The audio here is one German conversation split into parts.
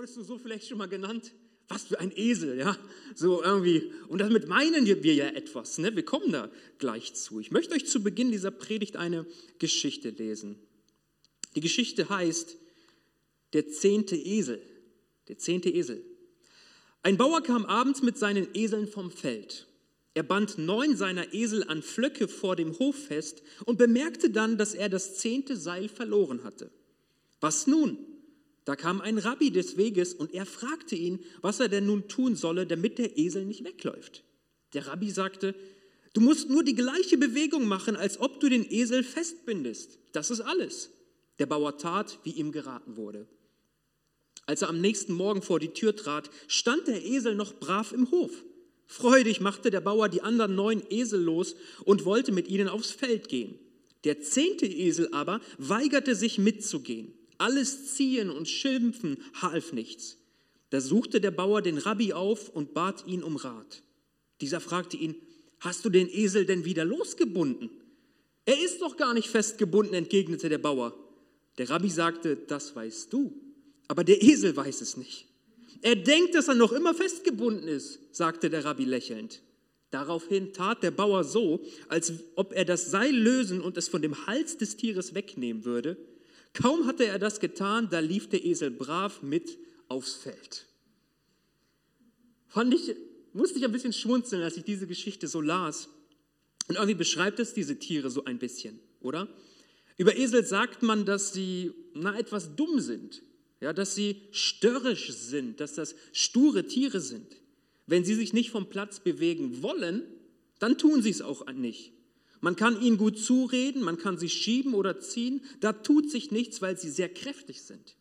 Wurdest du so vielleicht schon mal genannt? Was für ein Esel, ja? So irgendwie. Und damit meinen wir ja etwas, ne? Wir kommen da gleich zu. Ich möchte euch zu Beginn dieser Predigt eine Geschichte lesen. Die Geschichte heißt Der zehnte Esel. Der zehnte Esel. Ein Bauer kam abends mit seinen Eseln vom Feld. Er band neun seiner Esel an Flöcke vor dem Hof fest und bemerkte dann, dass er das zehnte Seil verloren hatte. Was nun? Da kam ein Rabbi des Weges und er fragte ihn, was er denn nun tun solle, damit der Esel nicht wegläuft. Der Rabbi sagte, du musst nur die gleiche Bewegung machen, als ob du den Esel festbindest. Das ist alles. Der Bauer tat, wie ihm geraten wurde. Als er am nächsten Morgen vor die Tür trat, stand der Esel noch brav im Hof. Freudig machte der Bauer die anderen neun Esel los und wollte mit ihnen aufs Feld gehen. Der zehnte Esel aber weigerte sich mitzugehen. Alles Ziehen und Schimpfen half nichts. Da suchte der Bauer den Rabbi auf und bat ihn um Rat. Dieser fragte ihn, hast du den Esel denn wieder losgebunden? Er ist doch gar nicht festgebunden, entgegnete der Bauer. Der Rabbi sagte, das weißt du, aber der Esel weiß es nicht. Er denkt, dass er noch immer festgebunden ist, sagte der Rabbi lächelnd. Daraufhin tat der Bauer so, als ob er das Seil lösen und es von dem Hals des Tieres wegnehmen würde. Kaum hatte er das getan, da lief der Esel brav mit aufs Feld. Fand ich, musste ich ein bisschen schmunzeln, als ich diese Geschichte so las. Und irgendwie beschreibt es diese Tiere so ein bisschen, oder? Über Esel sagt man, dass sie na, etwas dumm sind, ja, dass sie störrisch sind, dass das sture Tiere sind. Wenn sie sich nicht vom Platz bewegen wollen, dann tun sie es auch nicht. Man kann ihnen gut zureden, man kann sie schieben oder ziehen, da tut sich nichts, weil sie sehr kräftig sind.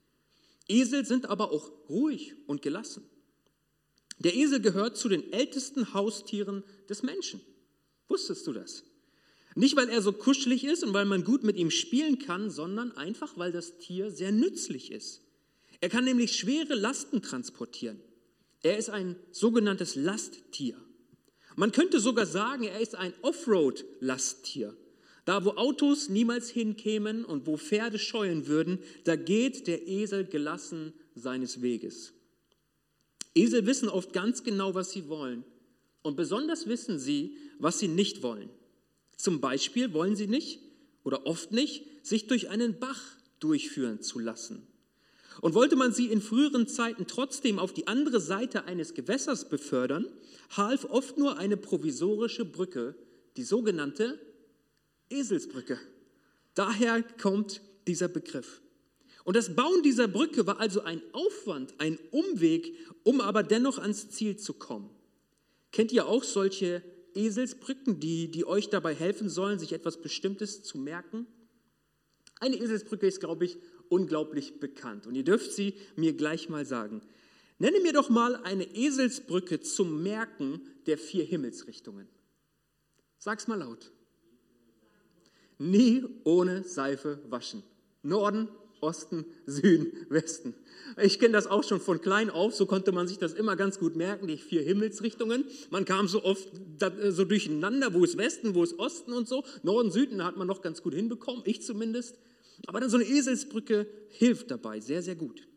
Esel sind aber auch ruhig und gelassen. Der Esel gehört zu den ältesten Haustieren des Menschen. Wusstest du das? Nicht, weil er so kuschelig ist und weil man gut mit ihm spielen kann, sondern einfach, weil das Tier sehr nützlich ist. Er kann nämlich schwere Lasten transportieren. Er ist ein sogenanntes Lasttier. Man könnte sogar sagen, er ist ein Offroad-Lasttier. Da, wo Autos niemals hinkämen und wo Pferde scheuen würden, da geht der Esel gelassen seines Weges. Esel wissen oft ganz genau, was sie wollen. Und besonders wissen sie, was sie nicht wollen. Zum Beispiel wollen sie nicht oder oft nicht, sich durch einen Bach durchführen zu lassen. Und wollte man sie in früheren Zeiten trotzdem auf die andere Seite eines Gewässers befördern, half oft nur eine provisorische Brücke, die sogenannte Eselsbrücke. Daher kommt dieser Begriff. Und das Bauen dieser Brücke war also ein Aufwand, ein Umweg, um aber dennoch ans Ziel zu kommen. Kennt ihr auch solche Eselsbrücken, die, die euch dabei helfen sollen, sich etwas Bestimmtes zu merken? Eine Eselsbrücke ist, glaube ich, unglaublich bekannt. Und ihr dürft sie mir gleich mal sagen. Nenne mir doch mal eine Eselsbrücke zum Merken der vier Himmelsrichtungen. Sag's mal laut. Nie ohne Seife waschen. Norden, Osten, Süden, Westen. Ich kenne das auch schon von klein auf, so konnte man sich das immer ganz gut merken, die vier Himmelsrichtungen. Man kam so oft so durcheinander, wo ist Westen, wo ist Osten und so. Norden, Süden hat man noch ganz gut hinbekommen, ich zumindest. Aber dann so eine Eselsbrücke hilft dabei sehr, sehr gut.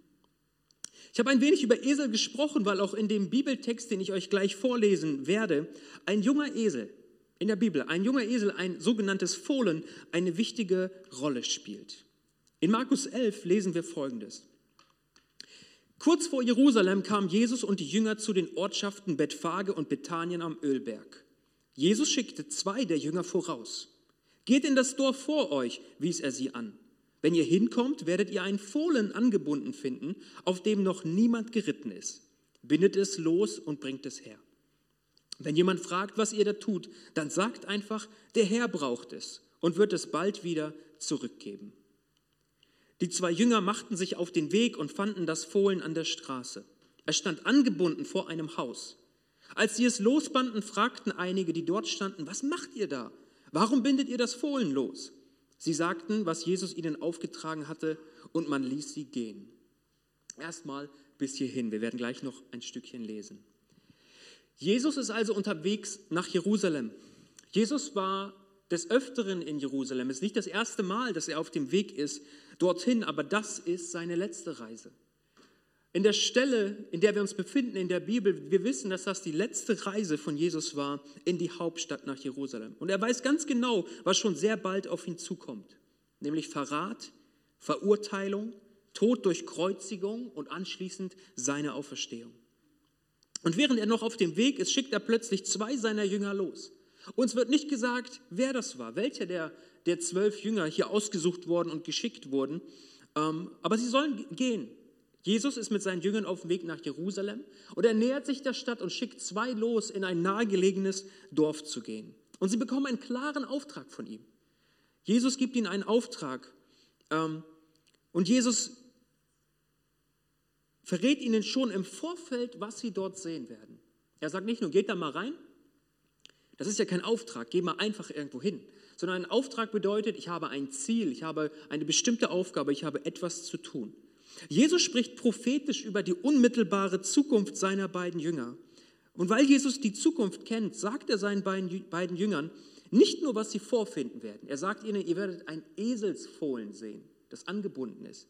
Ich habe ein wenig über Esel gesprochen, weil auch in dem Bibeltext, den ich euch gleich vorlesen werde, ein junger Esel in der Bibel, ein junger Esel, ein sogenanntes Fohlen, eine wichtige Rolle spielt. In Markus 11 lesen wir Folgendes. Kurz vor Jerusalem kamen Jesus und die Jünger zu den Ortschaften Bethphage und Bethanien am Ölberg. Jesus schickte zwei der Jünger voraus. Geht in das Dorf vor euch, wies er sie an. Wenn ihr hinkommt, werdet ihr einen Fohlen angebunden finden, auf dem noch niemand geritten ist. Bindet es los und bringt es her. Wenn jemand fragt, was ihr da tut, dann sagt einfach, der Herr braucht es und wird es bald wieder zurückgeben. Die zwei Jünger machten sich auf den Weg und fanden das Fohlen an der Straße. Es stand angebunden vor einem Haus. Als sie es losbanden, fragten einige, die dort standen, was macht ihr da? Warum bindet ihr das Fohlen los? Sie sagten, was Jesus ihnen aufgetragen hatte, und man ließ sie gehen. Erstmal bis hierhin. Wir werden gleich noch ein Stückchen lesen. Jesus ist also unterwegs nach Jerusalem. Jesus war des Öfteren in Jerusalem. Es ist nicht das erste Mal, dass er auf dem Weg ist dorthin, aber das ist seine letzte Reise. In der Stelle, in der wir uns befinden in der Bibel, wir wissen, dass das die letzte Reise von Jesus war in die Hauptstadt nach Jerusalem. Und er weiß ganz genau, was schon sehr bald auf ihn zukommt, nämlich Verrat, Verurteilung, Tod durch Kreuzigung und anschließend seine Auferstehung. Und während er noch auf dem Weg ist, schickt er plötzlich zwei seiner Jünger los. Uns wird nicht gesagt, wer das war, welcher der, der zwölf Jünger hier ausgesucht worden und geschickt wurden. Ähm, aber sie sollen gehen. Jesus ist mit seinen Jüngern auf dem Weg nach Jerusalem und er nähert sich der Stadt und schickt zwei los, in ein nahegelegenes Dorf zu gehen. Und sie bekommen einen klaren Auftrag von ihm. Jesus gibt ihnen einen Auftrag ähm, und Jesus verrät ihnen schon im Vorfeld, was sie dort sehen werden. Er sagt nicht nur, geht da mal rein, das ist ja kein Auftrag, geh mal einfach irgendwo hin, sondern ein Auftrag bedeutet, ich habe ein Ziel, ich habe eine bestimmte Aufgabe, ich habe etwas zu tun. Jesus spricht prophetisch über die unmittelbare Zukunft seiner beiden Jünger. Und weil Jesus die Zukunft kennt, sagt er seinen beiden Jüngern nicht nur, was sie vorfinden werden. Er sagt ihnen, ihr werdet ein Eselsfohlen sehen, das angebunden ist.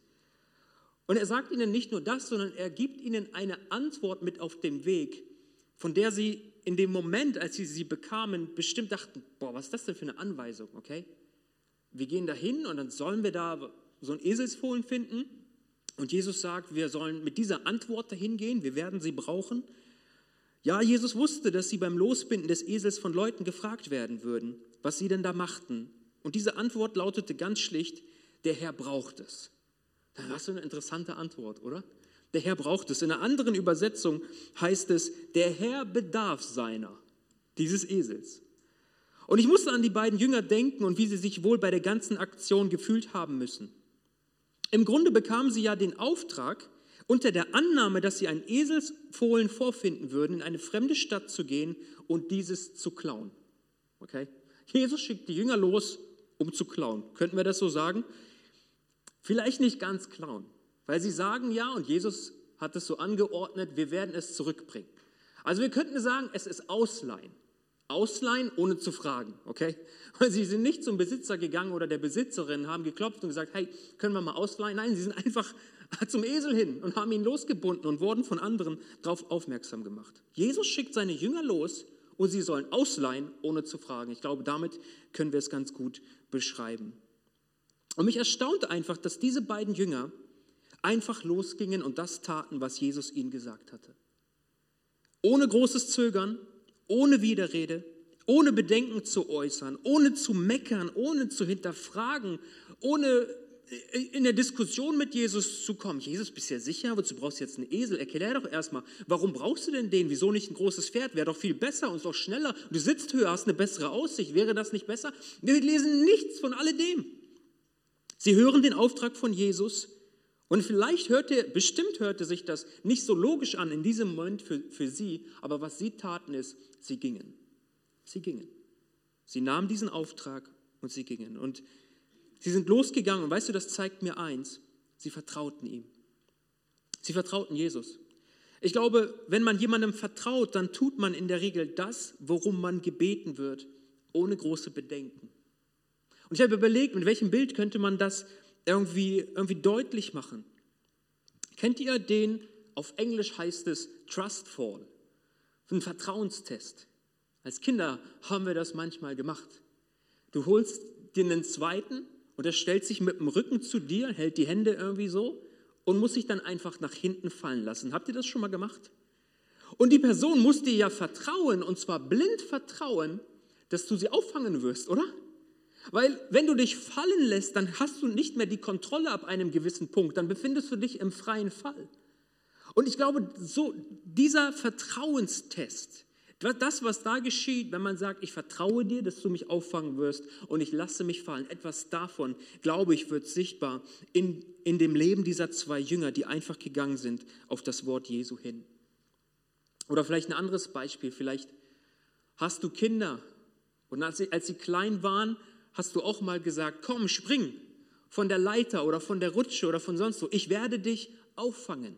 Und er sagt ihnen nicht nur das, sondern er gibt ihnen eine Antwort mit auf dem Weg, von der sie in dem Moment, als sie sie bekamen, bestimmt dachten, boah, was ist das denn für eine Anweisung, okay? Wir gehen da hin und dann sollen wir da so ein Eselsfohlen finden und Jesus sagt, wir sollen mit dieser Antwort dahin gehen, wir werden sie brauchen. Ja, Jesus wusste, dass sie beim Losbinden des Esels von Leuten gefragt werden würden, was sie denn da machten. Und diese Antwort lautete ganz schlicht, der Herr braucht es. Das ist eine interessante Antwort, oder? Der Herr braucht es. In einer anderen Übersetzung heißt es, der Herr bedarf seiner, dieses Esels. Und ich musste an die beiden Jünger denken und wie sie sich wohl bei der ganzen Aktion gefühlt haben müssen. Im Grunde bekamen sie ja den Auftrag, unter der Annahme, dass sie ein Eselsfohlen vorfinden würden, in eine fremde Stadt zu gehen und dieses zu klauen. Okay? Jesus schickt die Jünger los, um zu klauen. Könnten wir das so sagen? Vielleicht nicht ganz klauen, weil sie sagen ja, und Jesus hat es so angeordnet, wir werden es zurückbringen. Also wir könnten sagen, es ist Ausleihen. Ausleihen, ohne zu fragen, okay? Weil sie sind nicht zum Besitzer gegangen oder der Besitzerin, haben geklopft und gesagt, hey, können wir mal ausleihen? Nein, sie sind einfach zum Esel hin und haben ihn losgebunden und wurden von anderen darauf aufmerksam gemacht. Jesus schickt seine Jünger los und sie sollen ausleihen, ohne zu fragen. Ich glaube, damit können wir es ganz gut beschreiben. Und mich erstaunt einfach, dass diese beiden Jünger einfach losgingen und das taten, was Jesus ihnen gesagt hatte. Ohne großes Zögern, ohne Widerrede, ohne Bedenken zu äußern, ohne zu meckern, ohne zu hinterfragen, ohne äh, in der Diskussion mit Jesus zu kommen. Jesus, bist du ja sicher? Wozu brauchst du jetzt einen Esel? Erklär doch erstmal, warum brauchst du denn den? Wieso nicht ein großes Pferd? Wäre doch viel besser und doch schneller. Du sitzt höher, hast eine bessere Aussicht. Wäre das nicht besser? Wir lesen nichts von alledem. Sie hören den Auftrag von Jesus und vielleicht hörte, bestimmt hörte sich das nicht so logisch an in diesem Moment für, für sie, aber was sie taten ist, sie gingen. Sie gingen. Sie nahmen diesen Auftrag und sie gingen. Und sie sind losgegangen und weißt du, das zeigt mir eins, sie vertrauten ihm. Sie vertrauten Jesus. Ich glaube, wenn man jemandem vertraut, dann tut man in der Regel das, worum man gebeten wird, ohne große Bedenken. Und ich habe überlegt, mit welchem Bild könnte man das irgendwie, irgendwie deutlich machen. Kennt ihr den, auf Englisch heißt es Trust Fall, ein Vertrauenstest. Als Kinder haben wir das manchmal gemacht. Du holst dir einen zweiten und er stellt sich mit dem Rücken zu dir, hält die Hände irgendwie so und muss sich dann einfach nach hinten fallen lassen. Habt ihr das schon mal gemacht? Und die Person muss dir ja vertrauen, und zwar blind vertrauen, dass du sie auffangen wirst, oder? Weil wenn du dich fallen lässt, dann hast du nicht mehr die Kontrolle ab einem gewissen Punkt, dann befindest du dich im freien Fall. Und ich glaube, so dieser Vertrauenstest, das, was da geschieht, wenn man sagt, ich vertraue dir, dass du mich auffangen wirst und ich lasse mich fallen, etwas davon, glaube ich, wird sichtbar in, in dem Leben dieser zwei Jünger, die einfach gegangen sind auf das Wort Jesu hin. Oder vielleicht ein anderes Beispiel, vielleicht hast du Kinder und als sie, als sie klein waren, hast du auch mal gesagt, komm, spring von der Leiter oder von der Rutsche oder von sonst wo. Ich werde dich auffangen.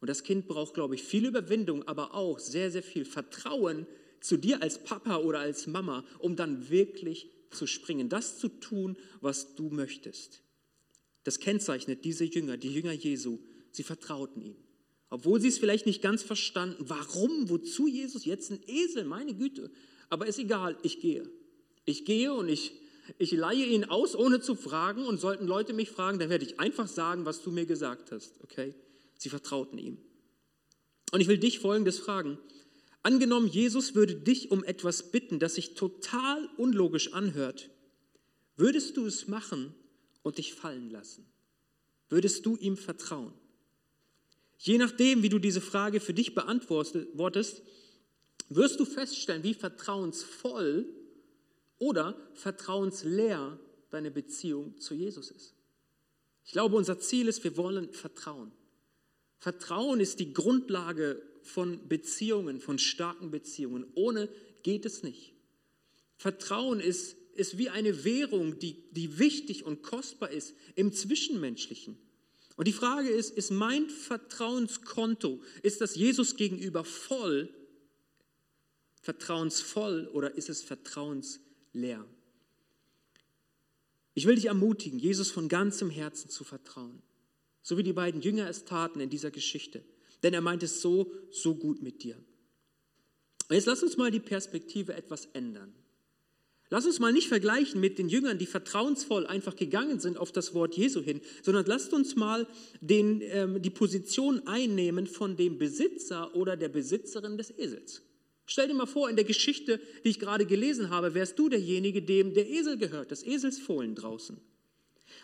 Und das Kind braucht, glaube ich, viel Überwindung, aber auch sehr, sehr viel Vertrauen zu dir als Papa oder als Mama, um dann wirklich zu springen, das zu tun, was du möchtest. Das kennzeichnet diese Jünger, die Jünger Jesu. Sie vertrauten ihm. obwohl sie es vielleicht nicht ganz verstanden. Warum? Wozu Jesus? Jetzt ein Esel, meine Güte. Aber ist egal, ich gehe. Ich gehe und ich, ich leihe ihn aus, ohne zu fragen. Und sollten Leute mich fragen, dann werde ich einfach sagen, was du mir gesagt hast. Okay? Sie vertrauten ihm. Und ich will dich Folgendes fragen. Angenommen, Jesus würde dich um etwas bitten, das sich total unlogisch anhört. Würdest du es machen und dich fallen lassen? Würdest du ihm vertrauen? Je nachdem, wie du diese Frage für dich beantwortest, wirst du feststellen, wie vertrauensvoll oder vertrauensleer deine Beziehung zu Jesus ist. Ich glaube, unser Ziel ist, wir wollen vertrauen. Vertrauen ist die Grundlage von Beziehungen, von starken Beziehungen. Ohne geht es nicht. Vertrauen ist, ist wie eine Währung, die, die wichtig und kostbar ist im Zwischenmenschlichen. Und die Frage ist, ist mein Vertrauenskonto, ist das Jesus gegenüber voll, vertrauensvoll oder ist es vertrauensleer? Ich will dich ermutigen, Jesus von ganzem Herzen zu vertrauen, so wie die beiden Jünger es taten in dieser Geschichte. Denn er meint es so, so gut mit dir. Und jetzt lass uns mal die Perspektive etwas ändern. Lass uns mal nicht vergleichen mit den Jüngern, die vertrauensvoll einfach gegangen sind auf das Wort Jesu hin, sondern lasst uns mal den, ähm, die Position einnehmen von dem Besitzer oder der Besitzerin des Esels. Stell dir mal vor, in der Geschichte, die ich gerade gelesen habe, wärst du derjenige, dem der Esel gehört, das Eselsfohlen draußen.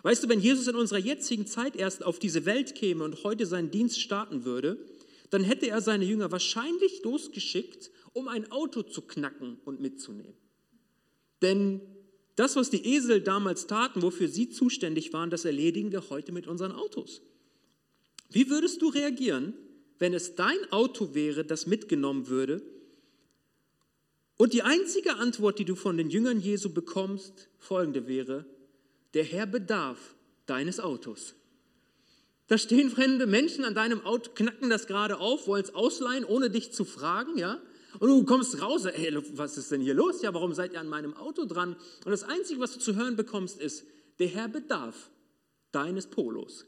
Weißt du, wenn Jesus in unserer jetzigen Zeit erst auf diese Welt käme und heute seinen Dienst starten würde, dann hätte er seine Jünger wahrscheinlich losgeschickt, um ein Auto zu knacken und mitzunehmen. Denn das, was die Esel damals taten, wofür sie zuständig waren, das erledigen wir heute mit unseren Autos. Wie würdest du reagieren, wenn es dein Auto wäre, das mitgenommen würde? Und die einzige Antwort, die du von den Jüngern Jesu bekommst, folgende wäre, der Herr bedarf deines Autos. Da stehen fremde Menschen an deinem Auto, knacken das gerade auf, wollen es ausleihen, ohne dich zu fragen, ja? Und du kommst raus, ey, was ist denn hier los? Ja, warum seid ihr an meinem Auto dran? Und das Einzige, was du zu hören bekommst, ist, der Herr bedarf deines Polos,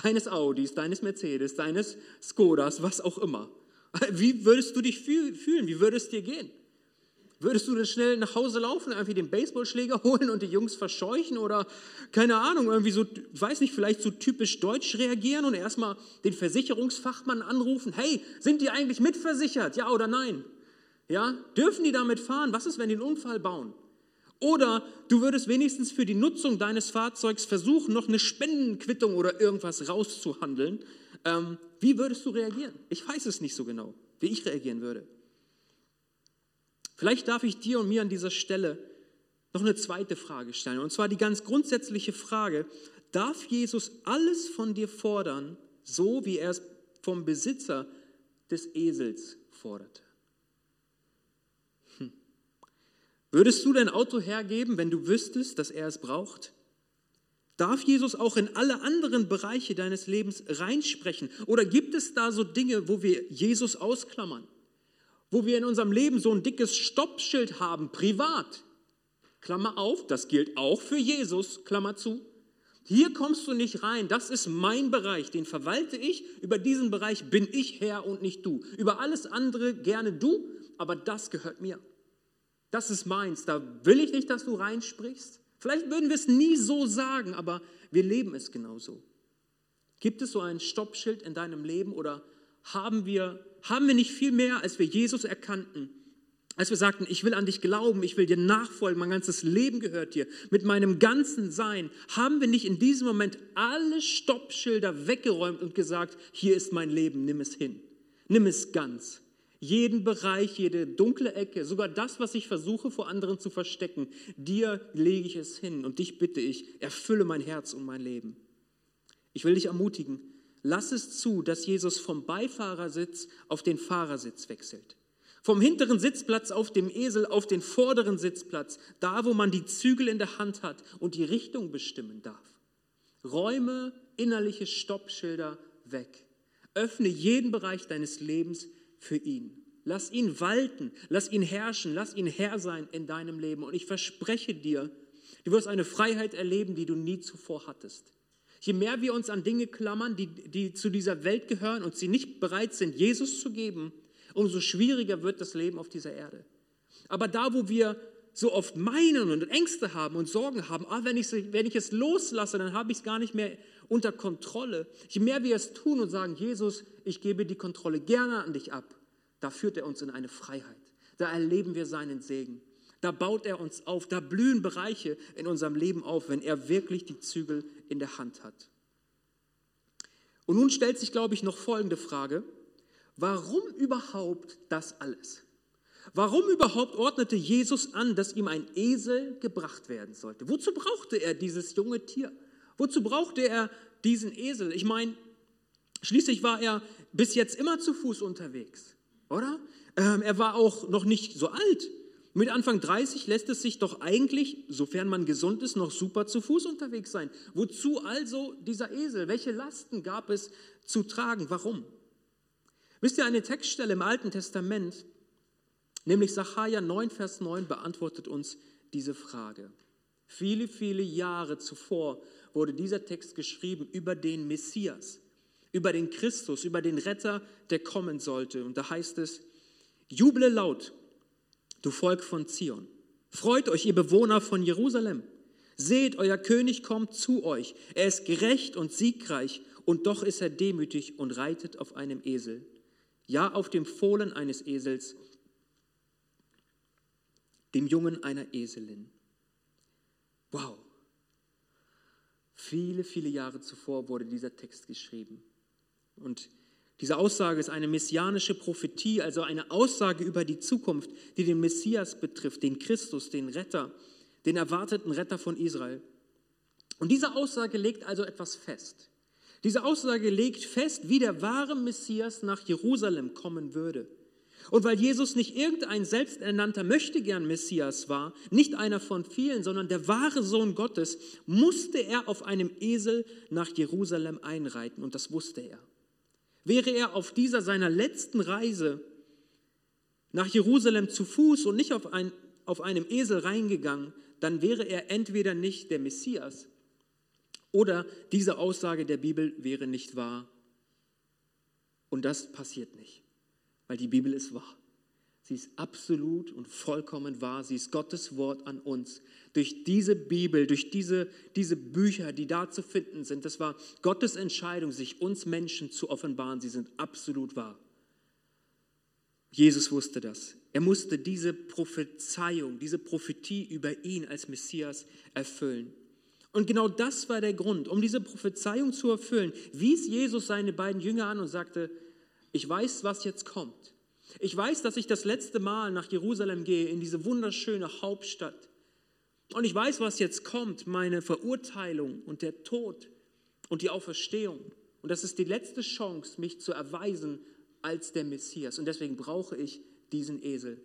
deines Audis, deines Mercedes, deines Skodas, was auch immer. Wie würdest du dich fühlen? Wie würde es dir gehen? Würdest du dann schnell nach Hause laufen, irgendwie den Baseballschläger holen und die Jungs verscheuchen oder keine Ahnung, irgendwie so, weiß nicht, vielleicht so typisch deutsch reagieren und erstmal den Versicherungsfachmann anrufen, hey, sind die eigentlich mitversichert, ja oder nein? Ja, dürfen die damit fahren? Was ist, wenn die einen Unfall bauen? Oder du würdest wenigstens für die Nutzung deines Fahrzeugs versuchen, noch eine Spendenquittung oder irgendwas rauszuhandeln. Ähm, wie würdest du reagieren? Ich weiß es nicht so genau, wie ich reagieren würde. Vielleicht darf ich dir und mir an dieser Stelle noch eine zweite Frage stellen. Und zwar die ganz grundsätzliche Frage, darf Jesus alles von dir fordern, so wie er es vom Besitzer des Esels forderte? Hm. Würdest du dein Auto hergeben, wenn du wüsstest, dass er es braucht? Darf Jesus auch in alle anderen Bereiche deines Lebens reinsprechen? Oder gibt es da so Dinge, wo wir Jesus ausklammern? Wo wir in unserem Leben so ein dickes Stoppschild haben, privat. Klammer auf, das gilt auch für Jesus, Klammer zu. Hier kommst du nicht rein, das ist mein Bereich, den verwalte ich, über diesen Bereich bin ich Herr und nicht du. Über alles andere gerne du, aber das gehört mir. Das ist meins, da will ich nicht, dass du reinsprichst. Vielleicht würden wir es nie so sagen, aber wir leben es genauso. Gibt es so ein Stoppschild in deinem Leben oder haben wir, haben wir nicht viel mehr, als wir Jesus erkannten, als wir sagten, ich will an dich glauben, ich will dir nachfolgen, mein ganzes Leben gehört dir, mit meinem ganzen Sein, haben wir nicht in diesem Moment alle Stoppschilder weggeräumt und gesagt, hier ist mein Leben, nimm es hin, nimm es ganz. Jeden Bereich, jede dunkle Ecke, sogar das, was ich versuche vor anderen zu verstecken, dir lege ich es hin und dich bitte ich, erfülle mein Herz und mein Leben. Ich will dich ermutigen, lass es zu, dass Jesus vom Beifahrersitz auf den Fahrersitz wechselt. Vom hinteren Sitzplatz auf dem Esel auf den vorderen Sitzplatz, da wo man die Zügel in der Hand hat und die Richtung bestimmen darf. Räume innerliche Stoppschilder weg. Öffne jeden Bereich deines Lebens für ihn. Lass ihn walten, lass ihn herrschen, lass ihn Herr sein in deinem Leben. Und ich verspreche dir, du wirst eine Freiheit erleben, die du nie zuvor hattest. Je mehr wir uns an Dinge klammern, die, die zu dieser Welt gehören und sie nicht bereit sind, Jesus zu geben, umso schwieriger wird das Leben auf dieser Erde. Aber da, wo wir so oft meinen und Ängste haben und Sorgen haben, ah, wenn, ich, wenn ich es loslasse, dann habe ich es gar nicht mehr unter Kontrolle. Je mehr wir es tun und sagen, Jesus, ich gebe die Kontrolle gerne an dich ab, da führt er uns in eine Freiheit. Da erleben wir seinen Segen. Da baut er uns auf. Da blühen Bereiche in unserem Leben auf, wenn er wirklich die Zügel in der Hand hat. Und nun stellt sich, glaube ich, noch folgende Frage. Warum überhaupt das alles? Warum überhaupt ordnete Jesus an, dass ihm ein Esel gebracht werden sollte? Wozu brauchte er dieses junge Tier? Wozu brauchte er diesen Esel? Ich meine, schließlich war er bis jetzt immer zu Fuß unterwegs, oder? Ähm, er war auch noch nicht so alt. Mit Anfang 30 lässt es sich doch eigentlich, sofern man gesund ist, noch super zu Fuß unterwegs sein. Wozu also dieser Esel? Welche Lasten gab es zu tragen? Warum? Wisst ihr, eine Textstelle im Alten Testament, nämlich Sacharja 9, Vers 9, beantwortet uns diese Frage. Viele, viele Jahre zuvor wurde dieser Text geschrieben über den Messias, über den Christus, über den Retter, der kommen sollte. Und da heißt es, juble laut, du Volk von Zion. Freut euch, ihr Bewohner von Jerusalem. Seht, euer König kommt zu euch. Er ist gerecht und siegreich, und doch ist er demütig und reitet auf einem Esel. Ja, auf dem Fohlen eines Esels, dem Jungen einer Eselin. Wow. Viele, viele Jahre zuvor wurde dieser Text geschrieben. Und diese Aussage ist eine messianische Prophetie, also eine Aussage über die Zukunft, die den Messias betrifft, den Christus, den Retter, den erwarteten Retter von Israel. Und diese Aussage legt also etwas fest. Diese Aussage legt fest, wie der wahre Messias nach Jerusalem kommen würde. Und weil Jesus nicht irgendein selbsternannter Möchtegern Messias war, nicht einer von vielen, sondern der wahre Sohn Gottes, musste er auf einem Esel nach Jerusalem einreiten und das wusste er. Wäre er auf dieser seiner letzten Reise nach Jerusalem zu Fuß und nicht auf, ein, auf einem Esel reingegangen, dann wäre er entweder nicht der Messias oder diese Aussage der Bibel wäre nicht wahr. Und das passiert nicht, weil die Bibel ist wahr. Sie ist absolut und vollkommen wahr. Sie ist Gottes Wort an uns. Durch diese Bibel, durch diese, diese Bücher, die da zu finden sind, das war Gottes Entscheidung, sich uns Menschen zu offenbaren. Sie sind absolut wahr. Jesus wusste das. Er musste diese Prophezeiung, diese Prophetie über ihn als Messias erfüllen. Und genau das war der Grund, um diese Prophezeiung zu erfüllen, wies Jesus seine beiden Jünger an und sagte, ich weiß, was jetzt kommt. Ich weiß, dass ich das letzte Mal nach Jerusalem gehe, in diese wunderschöne Hauptstadt. Und ich weiß, was jetzt kommt, meine Verurteilung und der Tod und die Auferstehung. Und das ist die letzte Chance, mich zu erweisen als der Messias. Und deswegen brauche ich diesen Esel.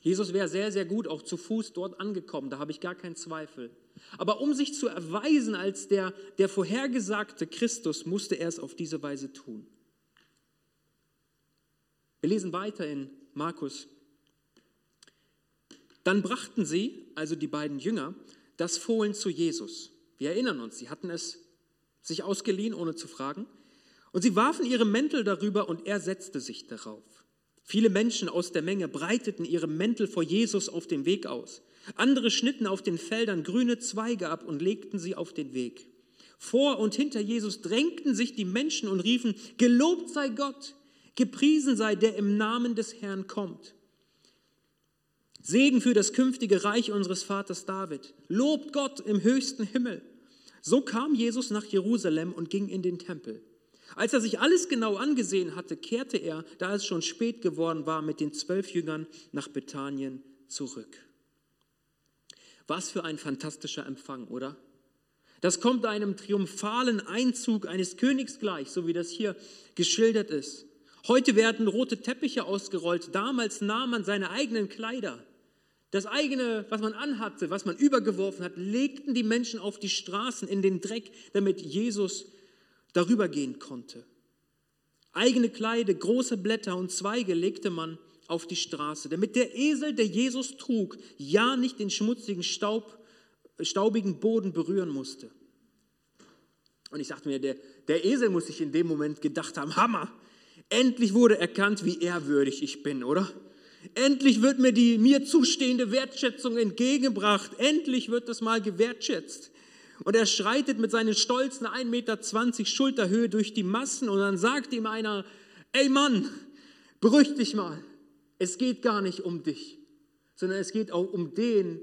Jesus wäre sehr, sehr gut auch zu Fuß dort angekommen, da habe ich gar keinen Zweifel. Aber um sich zu erweisen als der, der vorhergesagte Christus, musste er es auf diese Weise tun. Wir lesen weiter in Markus. Dann brachten sie, also die beiden Jünger, das Fohlen zu Jesus. Wir erinnern uns, sie hatten es sich ausgeliehen, ohne zu fragen. Und sie warfen ihre Mäntel darüber und er setzte sich darauf. Viele Menschen aus der Menge breiteten ihre Mäntel vor Jesus auf dem Weg aus. Andere schnitten auf den Feldern grüne Zweige ab und legten sie auf den Weg. Vor und hinter Jesus drängten sich die Menschen und riefen, Gelobt sei Gott, Gepriesen sei der im Namen des Herrn kommt. Segen für das künftige Reich unseres Vaters David. Lobt Gott im höchsten Himmel. So kam Jesus nach Jerusalem und ging in den Tempel. Als er sich alles genau angesehen hatte, kehrte er, da es schon spät geworden war, mit den zwölf Jüngern nach Bethanien zurück. Was für ein fantastischer Empfang, oder? Das kommt einem triumphalen Einzug eines Königs gleich, so wie das hier geschildert ist. Heute werden rote Teppiche ausgerollt. Damals nahm man seine eigenen Kleider, das eigene, was man anhatte, was man übergeworfen hat, legten die Menschen auf die Straßen in den Dreck, damit Jesus darüber gehen konnte. Eigene Kleider, große Blätter und Zweige legte man auf die Straße, damit der Esel, der Jesus trug, ja nicht den schmutzigen Staub, staubigen Boden berühren musste. Und ich dachte mir, der, der Esel muss sich in dem Moment gedacht haben, Hammer, endlich wurde erkannt, wie ehrwürdig ich bin, oder? Endlich wird mir die mir zustehende Wertschätzung entgegengebracht. Endlich wird das mal gewertschätzt. Und er schreitet mit seinen stolzen 1,20 Meter Schulterhöhe durch die Massen und dann sagt ihm einer, ey Mann, beruhig dich mal. Es geht gar nicht um dich, sondern es geht auch um den,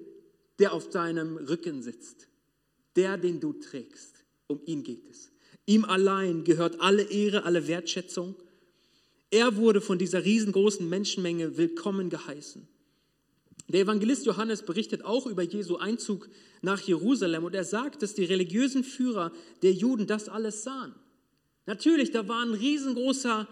der auf deinem Rücken sitzt. Der, den du trägst. Um ihn geht es. Ihm allein gehört alle Ehre, alle Wertschätzung. Er wurde von dieser riesengroßen Menschenmenge willkommen geheißen. Der Evangelist Johannes berichtet auch über Jesu Einzug nach Jerusalem und er sagt, dass die religiösen Führer der Juden das alles sahen. Natürlich, da war ein riesengroßer,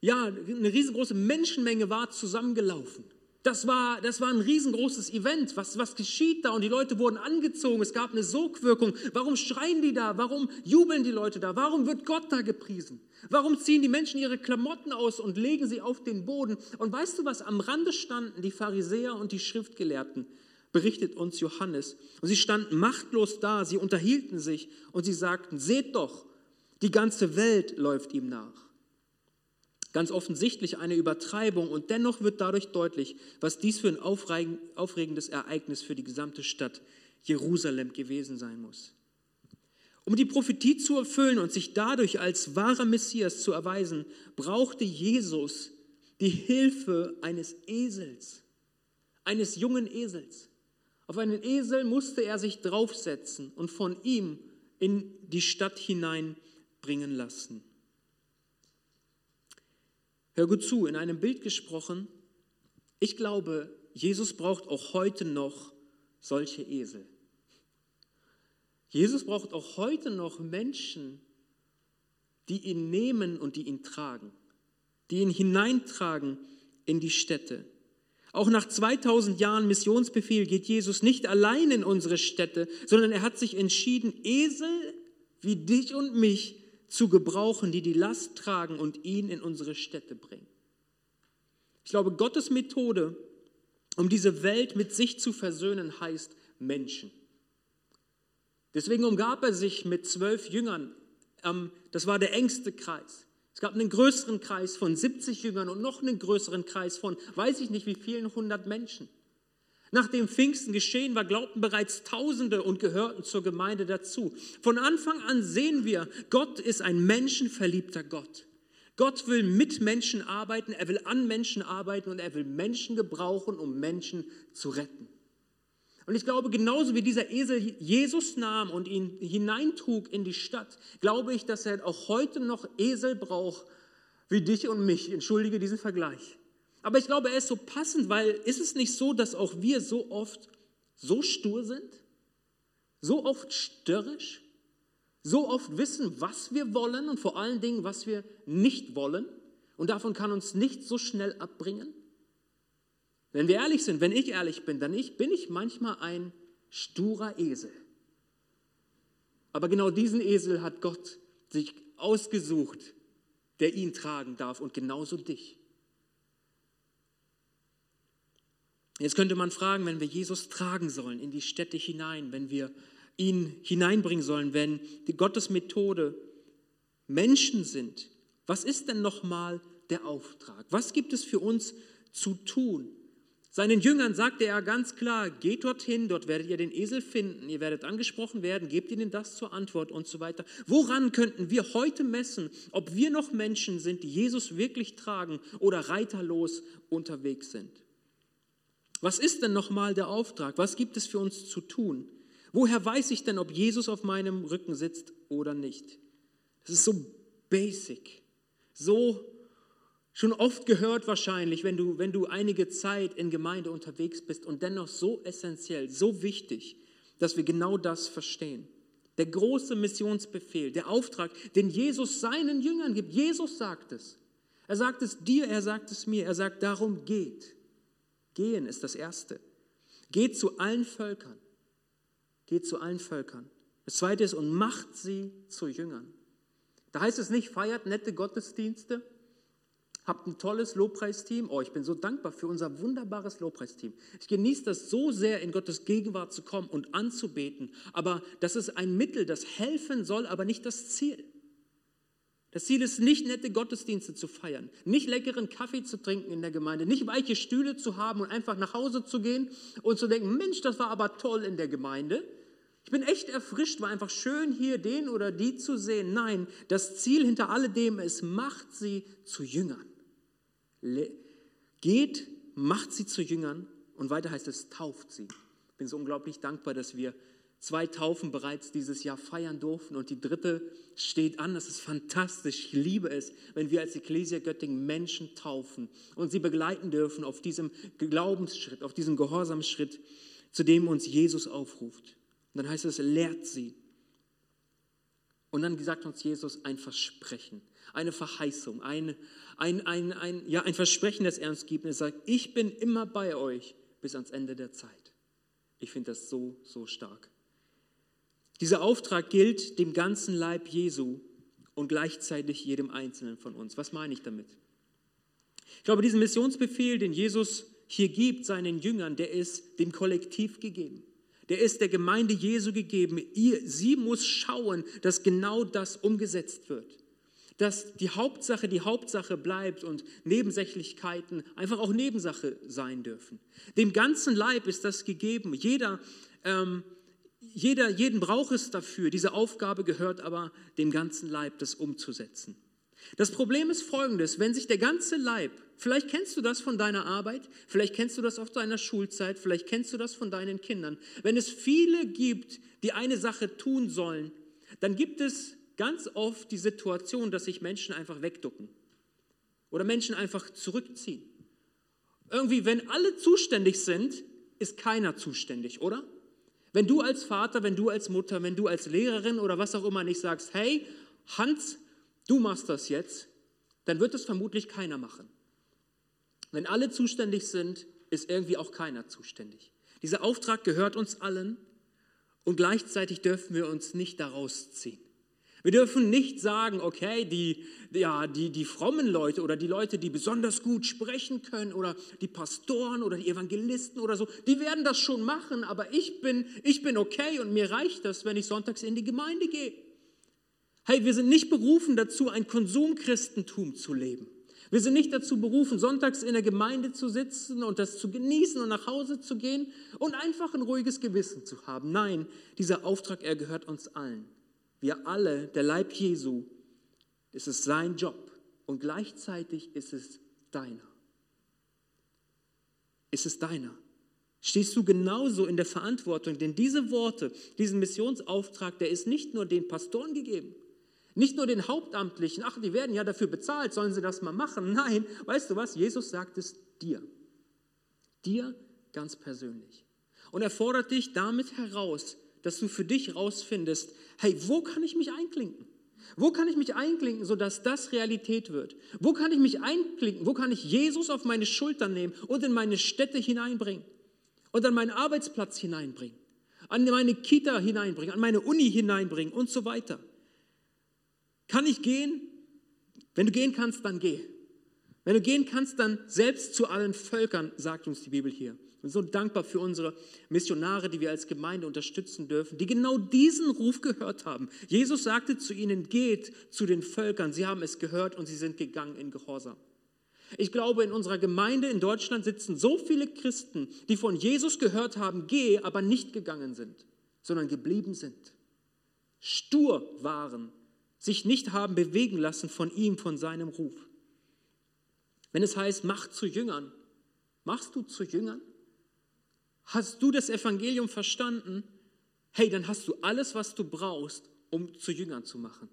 ja, eine riesengroße Menschenmenge war zusammengelaufen. Das war, das war ein riesengroßes Event. Was, was geschieht da? Und die Leute wurden angezogen. Es gab eine Sogwirkung. Warum schreien die da? Warum jubeln die Leute da? Warum wird Gott da gepriesen? Warum ziehen die Menschen ihre Klamotten aus und legen sie auf den Boden? Und weißt du was? Am Rande standen die Pharisäer und die Schriftgelehrten, berichtet uns Johannes. Und sie standen machtlos da. Sie unterhielten sich und sie sagten, seht doch, die ganze Welt läuft ihm nach. Ganz offensichtlich eine Übertreibung und dennoch wird dadurch deutlich, was dies für ein aufregendes Ereignis für die gesamte Stadt Jerusalem gewesen sein muss. Um die Prophetie zu erfüllen und sich dadurch als wahrer Messias zu erweisen, brauchte Jesus die Hilfe eines Esels, eines jungen Esels. Auf einen Esel musste er sich draufsetzen und von ihm in die Stadt hineinbringen lassen. Hör gut zu, in einem Bild gesprochen, ich glaube, Jesus braucht auch heute noch solche Esel. Jesus braucht auch heute noch Menschen, die ihn nehmen und die ihn tragen, die ihn hineintragen in die Städte. Auch nach 2000 Jahren Missionsbefehl geht Jesus nicht allein in unsere Städte, sondern er hat sich entschieden, Esel wie dich und mich zu gebrauchen, die die Last tragen und ihn in unsere Städte bringen. Ich glaube, Gottes Methode, um diese Welt mit sich zu versöhnen, heißt Menschen. Deswegen umgab er sich mit zwölf Jüngern. Ähm, das war der engste Kreis. Es gab einen größeren Kreis von 70 Jüngern und noch einen größeren Kreis von weiß ich nicht wie vielen hundert Menschen. Nach dem Pfingsten geschehen war, glaubten bereits Tausende und gehörten zur Gemeinde dazu. Von Anfang an sehen wir, Gott ist ein menschenverliebter Gott. Gott will mit Menschen arbeiten, er will an Menschen arbeiten und er will Menschen gebrauchen, um Menschen zu retten. Und ich glaube, genauso wie dieser Esel Jesus nahm und ihn hineintrug in die Stadt, glaube ich, dass er auch heute noch Esel braucht, wie dich und mich. Entschuldige diesen Vergleich. Aber ich glaube, er ist so passend, weil ist es nicht so, dass auch wir so oft so stur sind, so oft störrisch, so oft wissen, was wir wollen und vor allen Dingen, was wir nicht wollen. Und davon kann uns nicht so schnell abbringen. Wenn wir ehrlich sind, wenn ich ehrlich bin, dann ich, bin ich manchmal ein sturer Esel. Aber genau diesen Esel hat Gott sich ausgesucht, der ihn tragen darf und genauso dich. Jetzt könnte man fragen, wenn wir Jesus tragen sollen in die Städte hinein, wenn wir ihn hineinbringen sollen, wenn die Gottes Methode Menschen sind, was ist denn nochmal der Auftrag? Was gibt es für uns zu tun? Seinen Jüngern sagte er ganz klar, geht dorthin, dort werdet ihr den Esel finden, ihr werdet angesprochen werden, gebt ihnen das zur Antwort und so weiter. Woran könnten wir heute messen, ob wir noch Menschen sind, die Jesus wirklich tragen oder reiterlos unterwegs sind? Was ist denn nochmal der Auftrag? Was gibt es für uns zu tun? Woher weiß ich denn, ob Jesus auf meinem Rücken sitzt oder nicht? Das ist so basic, so schon oft gehört wahrscheinlich, wenn du, wenn du einige Zeit in Gemeinde unterwegs bist und dennoch so essentiell, so wichtig, dass wir genau das verstehen. Der große Missionsbefehl, der Auftrag, den Jesus seinen Jüngern gibt. Jesus sagt es. Er sagt es dir, er sagt es mir. Er sagt, darum geht. Gehen ist das Erste. Geht zu allen Völkern. Geht zu allen Völkern. Das Zweite ist, und macht sie zu Jüngern. Da heißt es nicht, feiert nette Gottesdienste, habt ein tolles Lobpreisteam. Oh, ich bin so dankbar für unser wunderbares Lobpreisteam. Ich genieße das so sehr, in Gottes Gegenwart zu kommen und anzubeten. Aber das ist ein Mittel, das helfen soll, aber nicht das Ziel. Das Ziel ist nicht, nette Gottesdienste zu feiern, nicht leckeren Kaffee zu trinken in der Gemeinde, nicht weiche Stühle zu haben und einfach nach Hause zu gehen und zu denken, Mensch, das war aber toll in der Gemeinde. Ich bin echt erfrischt, war einfach schön hier den oder die zu sehen. Nein, das Ziel hinter alledem ist, macht sie zu Jüngern. Geht, macht sie zu Jüngern und weiter heißt es, tauft sie. Ich bin so unglaublich dankbar, dass wir zwei Taufen bereits dieses Jahr feiern durften und die dritte steht an. Das ist fantastisch. Ich liebe es, wenn wir als Ecclesia Göttingen Menschen taufen und sie begleiten dürfen auf diesem Glaubensschritt, auf diesem Gehorsamsschritt, zu dem uns Jesus aufruft. Und dann heißt es, lehrt sie. Und dann sagt uns Jesus ein Versprechen, eine Verheißung, ein, ein, ein, ein, ja, ein Versprechen, das er uns gibt. Und er sagt, ich bin immer bei euch bis ans Ende der Zeit. Ich finde das so, so stark. Dieser Auftrag gilt dem ganzen Leib Jesu und gleichzeitig jedem Einzelnen von uns. Was meine ich damit? Ich glaube, diesen Missionsbefehl, den Jesus hier gibt seinen Jüngern, der ist dem Kollektiv gegeben. Der ist der Gemeinde Jesu gegeben. Ihr, sie muss schauen, dass genau das umgesetzt wird. Dass die Hauptsache die Hauptsache bleibt und Nebensächlichkeiten einfach auch Nebensache sein dürfen. Dem ganzen Leib ist das gegeben. Jeder ähm, jeder, jeden braucht es dafür. Diese Aufgabe gehört aber dem ganzen Leib, das umzusetzen. Das Problem ist folgendes, wenn sich der ganze Leib, vielleicht kennst du das von deiner Arbeit, vielleicht kennst du das auf deiner Schulzeit, vielleicht kennst du das von deinen Kindern, wenn es viele gibt, die eine Sache tun sollen, dann gibt es ganz oft die Situation, dass sich Menschen einfach wegducken oder Menschen einfach zurückziehen. Irgendwie, wenn alle zuständig sind, ist keiner zuständig, oder? Wenn du als Vater, wenn du als Mutter, wenn du als Lehrerin oder was auch immer nicht sagst, hey, Hans, du machst das jetzt, dann wird es vermutlich keiner machen. Wenn alle zuständig sind, ist irgendwie auch keiner zuständig. Dieser Auftrag gehört uns allen und gleichzeitig dürfen wir uns nicht daraus ziehen. Wir dürfen nicht sagen, okay, die, ja, die, die frommen Leute oder die Leute, die besonders gut sprechen können oder die Pastoren oder die Evangelisten oder so, die werden das schon machen, aber ich bin, ich bin okay und mir reicht das, wenn ich sonntags in die Gemeinde gehe. Hey, wir sind nicht berufen dazu, ein Konsumchristentum zu leben. Wir sind nicht dazu berufen, sonntags in der Gemeinde zu sitzen und das zu genießen und nach Hause zu gehen und einfach ein ruhiges Gewissen zu haben. Nein, dieser Auftrag, er gehört uns allen wir alle, der Leib Jesu, ist es sein Job und gleichzeitig ist es deiner. Ist es deiner? Stehst du genauso in der Verantwortung? Denn diese Worte, diesen Missionsauftrag, der ist nicht nur den Pastoren gegeben, nicht nur den Hauptamtlichen, ach, die werden ja dafür bezahlt, sollen sie das mal machen. Nein, weißt du was? Jesus sagt es dir. Dir ganz persönlich. Und er fordert dich damit heraus, dass du für dich rausfindest, hey, wo kann ich mich einklinken? Wo kann ich mich einklinken, sodass das Realität wird? Wo kann ich mich einklinken? Wo kann ich Jesus auf meine Schultern nehmen und in meine Städte hineinbringen? Und an meinen Arbeitsplatz hineinbringen? An meine Kita hineinbringen? An meine Uni hineinbringen? Und so weiter. Kann ich gehen? Wenn du gehen kannst, dann geh. Wenn du gehen kannst, dann selbst zu allen Völkern, sagt uns die Bibel hier bin so dankbar für unsere Missionare, die wir als Gemeinde unterstützen dürfen, die genau diesen Ruf gehört haben. Jesus sagte zu ihnen, geht zu den Völkern. Sie haben es gehört und sie sind gegangen in Gehorsam. Ich glaube, in unserer Gemeinde in Deutschland sitzen so viele Christen, die von Jesus gehört haben, geh, aber nicht gegangen sind, sondern geblieben sind. Stur waren, sich nicht haben bewegen lassen von ihm, von seinem Ruf. Wenn es heißt, mach zu Jüngern, machst du zu Jüngern? Hast du das Evangelium verstanden? Hey, dann hast du alles, was du brauchst, um zu Jüngern zu machen.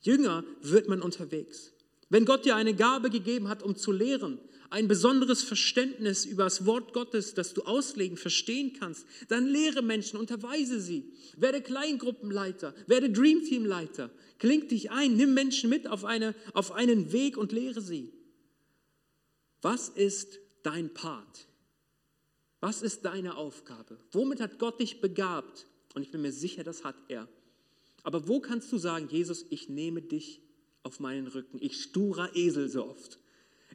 Jünger wird man unterwegs. Wenn Gott dir eine Gabe gegeben hat, um zu lehren, ein besonderes Verständnis über das Wort Gottes, das du auslegen, verstehen kannst, dann lehre Menschen, unterweise sie. Werde Kleingruppenleiter, werde Dreamteamleiter. Kling dich ein, nimm Menschen mit auf, eine, auf einen Weg und lehre sie. Was ist dein Part? Was ist deine Aufgabe? Womit hat Gott dich begabt? Und ich bin mir sicher, das hat er. Aber wo kannst du sagen, Jesus, ich nehme dich auf meinen Rücken, ich sturer Esel so oft.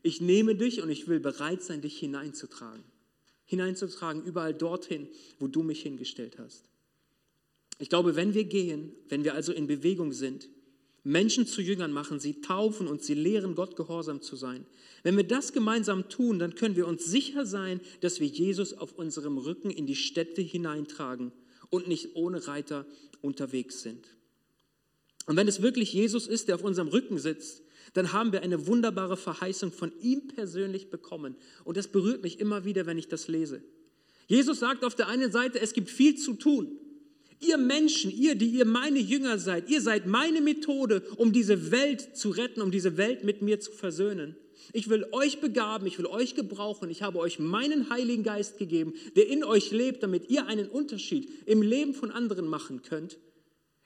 Ich nehme dich und ich will bereit sein, dich hineinzutragen. Hineinzutragen überall dorthin, wo du mich hingestellt hast. Ich glaube, wenn wir gehen, wenn wir also in Bewegung sind, Menschen zu Jüngern machen, sie taufen und sie lehren, Gott gehorsam zu sein. Wenn wir das gemeinsam tun, dann können wir uns sicher sein, dass wir Jesus auf unserem Rücken in die Städte hineintragen und nicht ohne Reiter unterwegs sind. Und wenn es wirklich Jesus ist, der auf unserem Rücken sitzt, dann haben wir eine wunderbare Verheißung von ihm persönlich bekommen. Und das berührt mich immer wieder, wenn ich das lese. Jesus sagt auf der einen Seite, es gibt viel zu tun. Ihr Menschen, ihr, die ihr meine Jünger seid, ihr seid meine Methode, um diese Welt zu retten, um diese Welt mit mir zu versöhnen. Ich will euch begaben, ich will euch gebrauchen. Ich habe euch meinen Heiligen Geist gegeben, der in euch lebt, damit ihr einen Unterschied im Leben von anderen machen könnt.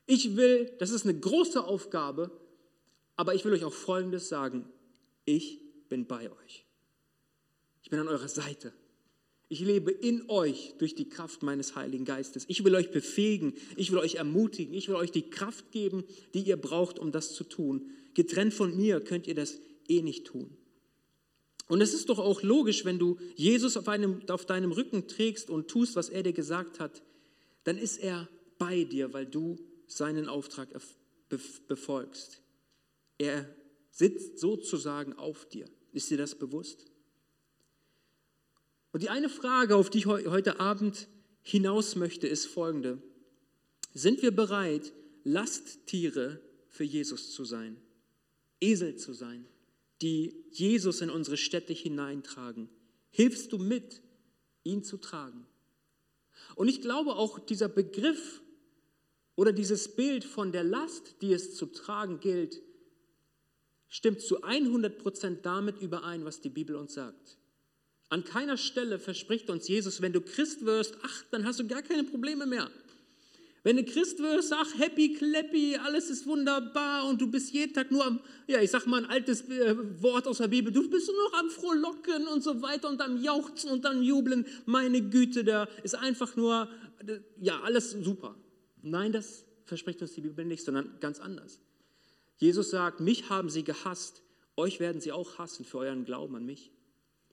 Ich will, das ist eine große Aufgabe, aber ich will euch auch Folgendes sagen. Ich bin bei euch. Ich bin an eurer Seite. Ich lebe in euch durch die Kraft meines Heiligen Geistes. Ich will euch befähigen, ich will euch ermutigen, ich will euch die Kraft geben, die ihr braucht, um das zu tun. Getrennt von mir könnt ihr das eh nicht tun. Und es ist doch auch logisch, wenn du Jesus auf, einem, auf deinem Rücken trägst und tust, was er dir gesagt hat, dann ist er bei dir, weil du seinen Auftrag befolgst. Er sitzt sozusagen auf dir. Ist dir das bewusst? Und die eine Frage, auf die ich heute Abend hinaus möchte, ist folgende. Sind wir bereit, Lasttiere für Jesus zu sein? Esel zu sein, die Jesus in unsere Städte hineintragen? Hilfst du mit, ihn zu tragen? Und ich glaube auch, dieser Begriff oder dieses Bild von der Last, die es zu tragen gilt, stimmt zu 100 Prozent damit überein, was die Bibel uns sagt. An keiner Stelle verspricht uns Jesus, wenn du Christ wirst, ach, dann hast du gar keine Probleme mehr. Wenn du Christ wirst, ach, happy, clappy, alles ist wunderbar und du bist jeden Tag nur am, ja, ich sag mal ein altes äh, Wort aus der Bibel, du bist nur noch am Frohlocken und so weiter und am Jauchzen und am Jubeln. Meine Güte, da ist einfach nur, ja, alles super. Nein, das verspricht uns die Bibel nicht, sondern ganz anders. Jesus sagt, mich haben sie gehasst, euch werden sie auch hassen für euren Glauben an mich.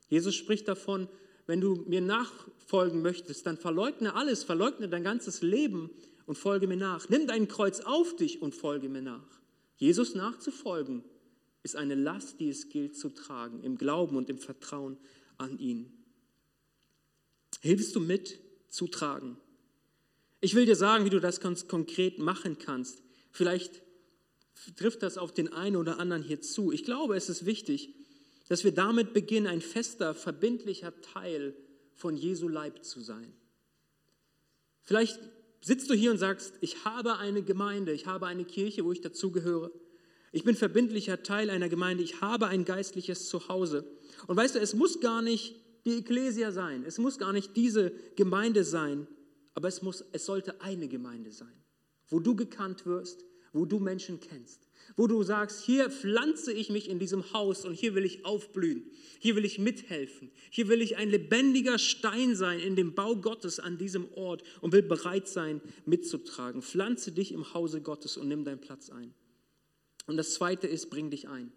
Jesus spricht davon, wenn du mir nachfolgen möchtest, dann verleugne alles, verleugne dein ganzes Leben und folge mir nach. Nimm dein Kreuz auf dich und folge mir nach. Jesus nachzufolgen ist eine Last, die es gilt zu tragen, im Glauben und im Vertrauen an ihn. Hilfst du mit zu tragen? Ich will dir sagen, wie du das ganz konkret machen kannst. Vielleicht trifft das auf den einen oder anderen hier zu. Ich glaube, es ist wichtig, dass wir damit beginnen, ein fester, verbindlicher Teil von Jesu Leib zu sein. Vielleicht sitzt du hier und sagst, ich habe eine Gemeinde, ich habe eine Kirche, wo ich dazugehöre. Ich bin verbindlicher Teil einer Gemeinde, ich habe ein geistliches Zuhause. Und weißt du, es muss gar nicht die Ekklesia sein, es muss gar nicht diese Gemeinde sein, aber es, muss, es sollte eine Gemeinde sein, wo du gekannt wirst, wo du Menschen kennst wo du sagst, hier pflanze ich mich in diesem Haus und hier will ich aufblühen, hier will ich mithelfen, hier will ich ein lebendiger Stein sein in dem Bau Gottes an diesem Ort und will bereit sein, mitzutragen. Pflanze dich im Hause Gottes und nimm deinen Platz ein. Und das Zweite ist, bring dich ein.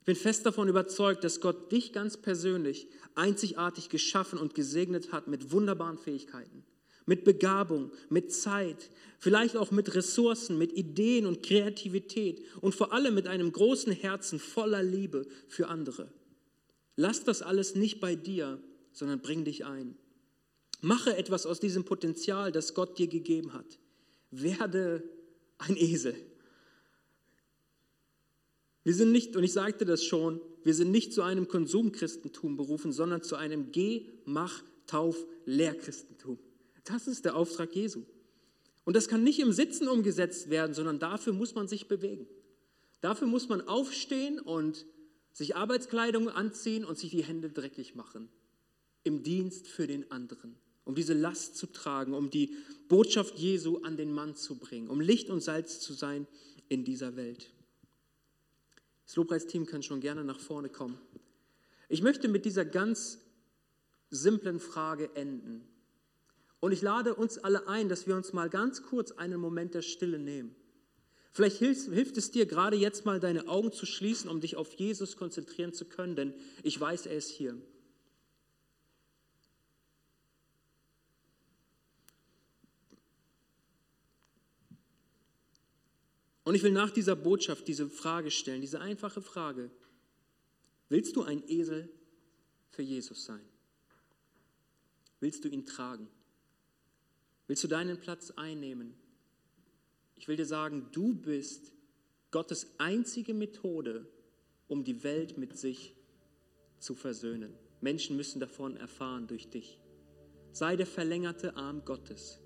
Ich bin fest davon überzeugt, dass Gott dich ganz persönlich einzigartig geschaffen und gesegnet hat mit wunderbaren Fähigkeiten mit Begabung, mit Zeit, vielleicht auch mit Ressourcen, mit Ideen und Kreativität und vor allem mit einem großen Herzen voller Liebe für andere. Lass das alles nicht bei dir, sondern bring dich ein. Mache etwas aus diesem Potenzial, das Gott dir gegeben hat. Werde ein Esel. Wir sind nicht, und ich sagte das schon, wir sind nicht zu einem Konsumchristentum berufen, sondern zu einem Geh, Mach, Tauf, Lehrchristentum. Das ist der Auftrag Jesu. Und das kann nicht im Sitzen umgesetzt werden, sondern dafür muss man sich bewegen. Dafür muss man aufstehen und sich Arbeitskleidung anziehen und sich die Hände dreckig machen. Im Dienst für den anderen. Um diese Last zu tragen, um die Botschaft Jesu an den Mann zu bringen, um Licht und Salz zu sein in dieser Welt. Das Lobpreisteam kann schon gerne nach vorne kommen. Ich möchte mit dieser ganz simplen Frage enden. Und ich lade uns alle ein, dass wir uns mal ganz kurz einen Moment der Stille nehmen. Vielleicht hilft, es dir gerade jetzt mal deine Augen zu schließen, um dich auf Jesus konzentrieren zu können, denn ich weiß, er ist hier. Und ich will nach dieser Botschaft diese Frage stellen, diese einfache Frage. Willst du ein Esel für Jesus sein? Willst du ihn tragen? Willst du deinen Platz einnehmen? Ich will dir sagen, du bist Gottes einzige Methode, um die Welt mit sich zu versöhnen. Menschen müssen davon erfahren durch dich. Sei der verlängerte Arm Gottes,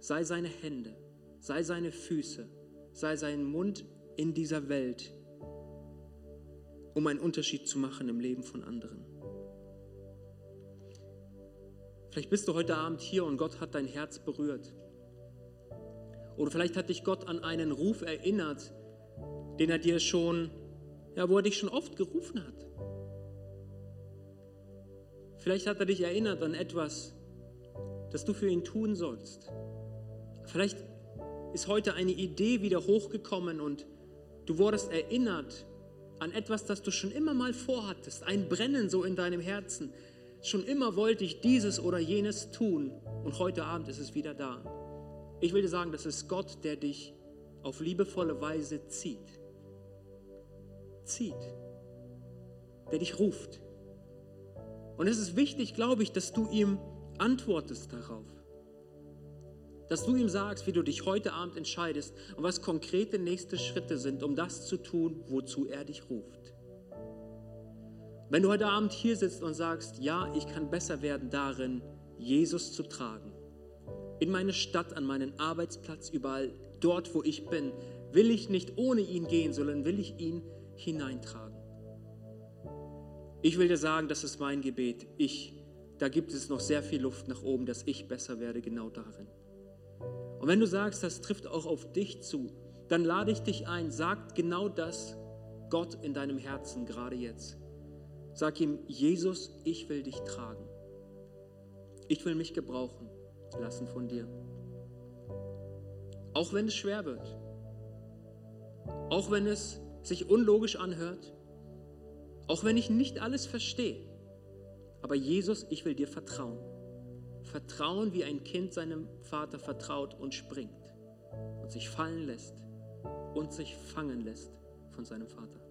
sei seine Hände, sei seine Füße, sei sein Mund in dieser Welt, um einen Unterschied zu machen im Leben von anderen. Vielleicht bist du heute Abend hier und Gott hat dein Herz berührt. Oder vielleicht hat dich Gott an einen Ruf erinnert, den er dir schon, ja, wo er dich schon oft gerufen hat. Vielleicht hat er dich erinnert an etwas, das du für ihn tun sollst. Vielleicht ist heute eine Idee wieder hochgekommen und du wurdest erinnert an etwas, das du schon immer mal vorhattest, ein Brennen so in deinem Herzen. Schon immer wollte ich dieses oder jenes tun und heute Abend ist es wieder da. Ich will dir sagen, das ist Gott, der dich auf liebevolle Weise zieht. Zieht. Der dich ruft. Und es ist wichtig, glaube ich, dass du ihm antwortest darauf. Dass du ihm sagst, wie du dich heute Abend entscheidest und was konkrete nächste Schritte sind, um das zu tun, wozu er dich ruft. Wenn du heute Abend hier sitzt und sagst, ja, ich kann besser werden darin, Jesus zu tragen, in meine Stadt, an meinen Arbeitsplatz, überall dort, wo ich bin, will ich nicht ohne ihn gehen, sondern will ich ihn hineintragen. Ich will dir sagen, das ist mein Gebet. Ich, da gibt es noch sehr viel Luft nach oben, dass ich besser werde genau darin. Und wenn du sagst, das trifft auch auf dich zu, dann lade ich dich ein, sag genau das Gott in deinem Herzen gerade jetzt. Sag ihm, Jesus, ich will dich tragen. Ich will mich gebrauchen lassen von dir. Auch wenn es schwer wird. Auch wenn es sich unlogisch anhört. Auch wenn ich nicht alles verstehe. Aber Jesus, ich will dir vertrauen. Vertrauen, wie ein Kind seinem Vater vertraut und springt und sich fallen lässt und sich fangen lässt von seinem Vater.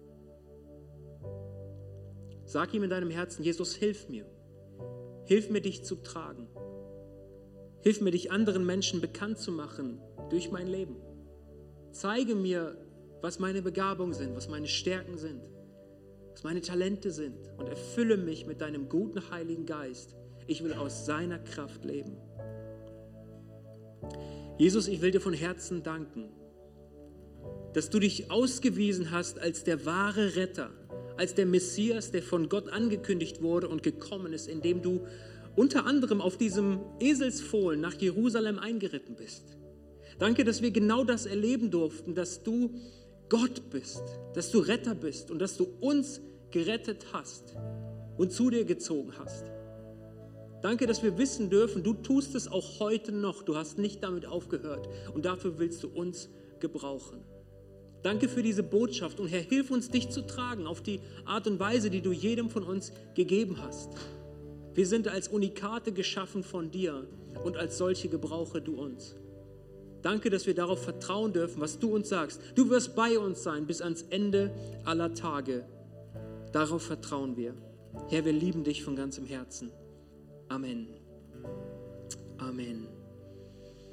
Sag ihm in deinem Herzen, Jesus, hilf mir. Hilf mir, dich zu tragen. Hilf mir, dich anderen Menschen bekannt zu machen durch mein Leben. Zeige mir, was meine Begabungen sind, was meine Stärken sind, was meine Talente sind und erfülle mich mit deinem guten Heiligen Geist. Ich will aus seiner Kraft leben. Jesus, ich will dir von Herzen danken, dass du dich ausgewiesen hast als der wahre Retter, als der Messias, der von Gott angekündigt wurde und gekommen ist, indem du unter anderem auf diesem Eselsfohlen nach Jerusalem eingeritten bist. Danke, dass wir genau das erleben durften, dass du Gott bist, dass du Retter bist und dass du uns gerettet hast und zu dir gezogen hast. Danke, dass wir wissen dürfen, du tust es auch heute noch. Du hast nicht damit aufgehört und dafür willst du uns gebrauchen. Danke für diese Botschaft und Herr, hilf uns, dich zu tragen auf die Art und Weise, die du jedem von uns gegeben hast. Wir sind als Unikate geschaffen von dir und als solche gebrauche du uns. Danke, dass wir darauf vertrauen dürfen, was du uns sagst. Du wirst bei uns sein bis ans Ende aller Tage. Darauf vertrauen wir. Herr, wir lieben dich von ganzem Herzen. Amen. Amen.